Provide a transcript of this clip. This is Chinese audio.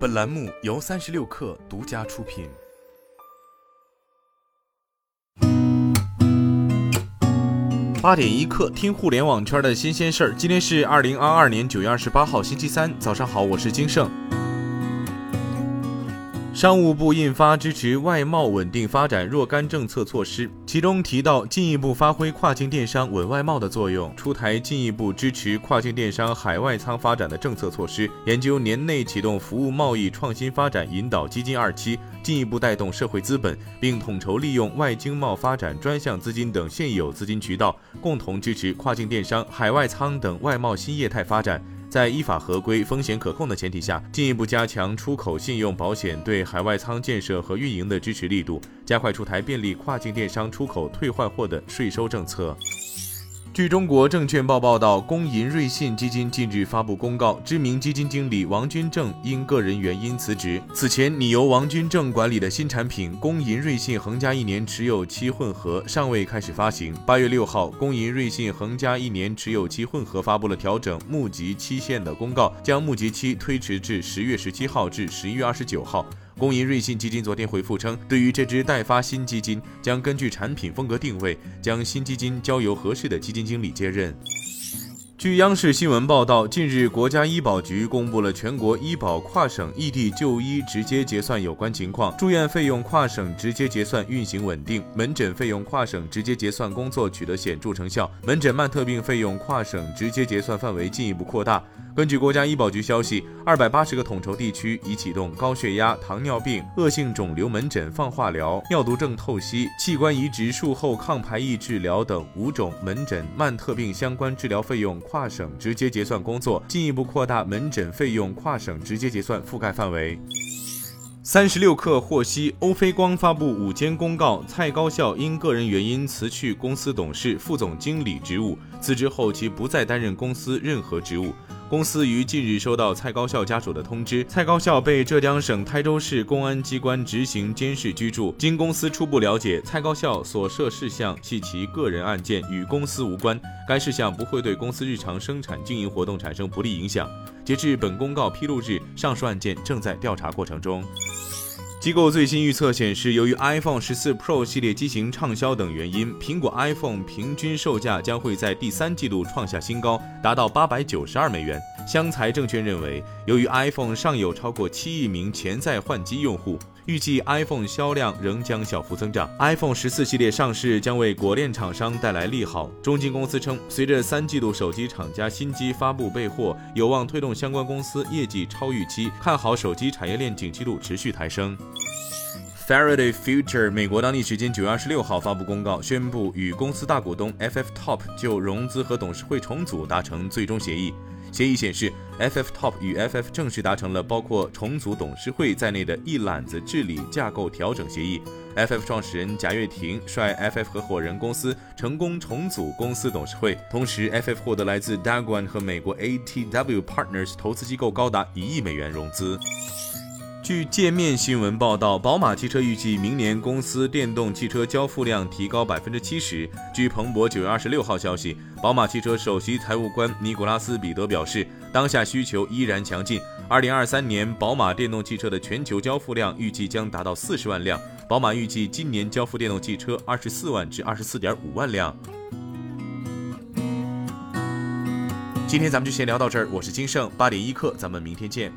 本栏目由三十六氪独家出品。八点一刻，听互联网圈的新鲜事儿。今天是二零二二年九月二十八号，星期三，早上好，我是金盛。商务部印发支持外贸稳定发展若干政策措施，其中提到进一步发挥跨境电商稳外贸的作用，出台进一步支持跨境电商海外仓发展的政策措施，研究年内启动服务贸易创新发展引导基金二期，进一步带动社会资本，并统筹利用外经贸发展专项资金等现有资金渠道，共同支持跨境电商、海外仓等外贸新业态发展。在依法合规、风险可控的前提下，进一步加强出口信用保险对海外仓建设和运营的支持力度，加快出台便利跨境电商出口退换货的税收政策。据中国证券报报道，工银瑞信基金近日发布公告，知名基金经理王军正因个人原因辞职。此前拟由王军正管理的新产品工银瑞信恒加一年持有期混合尚未开始发行。八月六号，工银瑞信恒加一年持有期混合发布了调整募集期限的公告，将募集期推迟至十月十七号至十一月二十九号。工银瑞信基金昨天回复称，对于这支代发新基金，将根据产品风格定位，将新基金交由合适的基金经理接任。据央视新闻报道，近日国家医保局公布了全国医保跨省异地就医直接结算有关情况，住院费用跨省直接结算运行稳定，门诊费用跨省直接结算工作取得显著成效，门诊慢特病费用跨省直接结算范围进一步扩大。根据国家医保局消息，二百八十个统筹地区已启动高血压、糖尿病、恶性肿瘤门诊放化疗、尿毒症透析、器官移植术后抗排异治疗等五种门诊慢特病相关治疗费用跨省直接结算工作，进一步扩大门诊费用跨省直接结算覆盖范围。三十六氪获悉，欧菲光发布午间公告，蔡高校因个人原因辞去公司董事、副总经理职务，辞职后其不再担任公司任何职务。公司于近日收到蔡高校家属的通知，蔡高校被浙江省台州市公安机关执行监视居住。经公司初步了解，蔡高校所涉事项系其个人案件，与公司无关。该事项不会对公司日常生产经营活动产生不利影响。截至本公告披露日，上述案件正在调查过程中。机构最新预测显示，由于 iPhone 十四 Pro 系列机型畅销等原因，苹果 iPhone 平均售价将会在第三季度创下新高，达到八百九十二美元。湘财证券认为，由于 iPhone 尚有超过七亿名潜在换机用户，预计 iPhone 销量仍将小幅增长。iPhone 十四系列上市将为果链厂商带来利好。中金公司称，随着三季度手机厂家新机发布备货，有望推动相关公司业绩超预期，看好手机产业链景气度持续抬升。Faraday Future 美国当地时间九月二十六号发布公告，宣布与公司大股东 FF Top 就融资和董事会重组达成最终协议。协议显示，FF Top 与 FF 正式达成了包括重组董事会在内的一揽子治理架构调整协议。FF 创始人贾跃亭率 FF 合伙人公司成功重组公司董事会，同时 FF 获得来自 Dagwan 和美国 ATW Partners 投资机构高达一亿美元融资。据界面新闻报道，宝马汽车预计明年公司电动汽车交付量提高百分之七十。据彭博九月二十六号消息，宝马汽车首席财务官尼古拉斯·彼得表示，当下需求依然强劲。二零二三年，宝马电动汽车的全球交付量预计将达到四十万辆。宝马预计今年交付电动汽车二十四万至二十四点五万辆。今天咱们就先聊到这儿，我是金盛八点一刻，咱们明天见。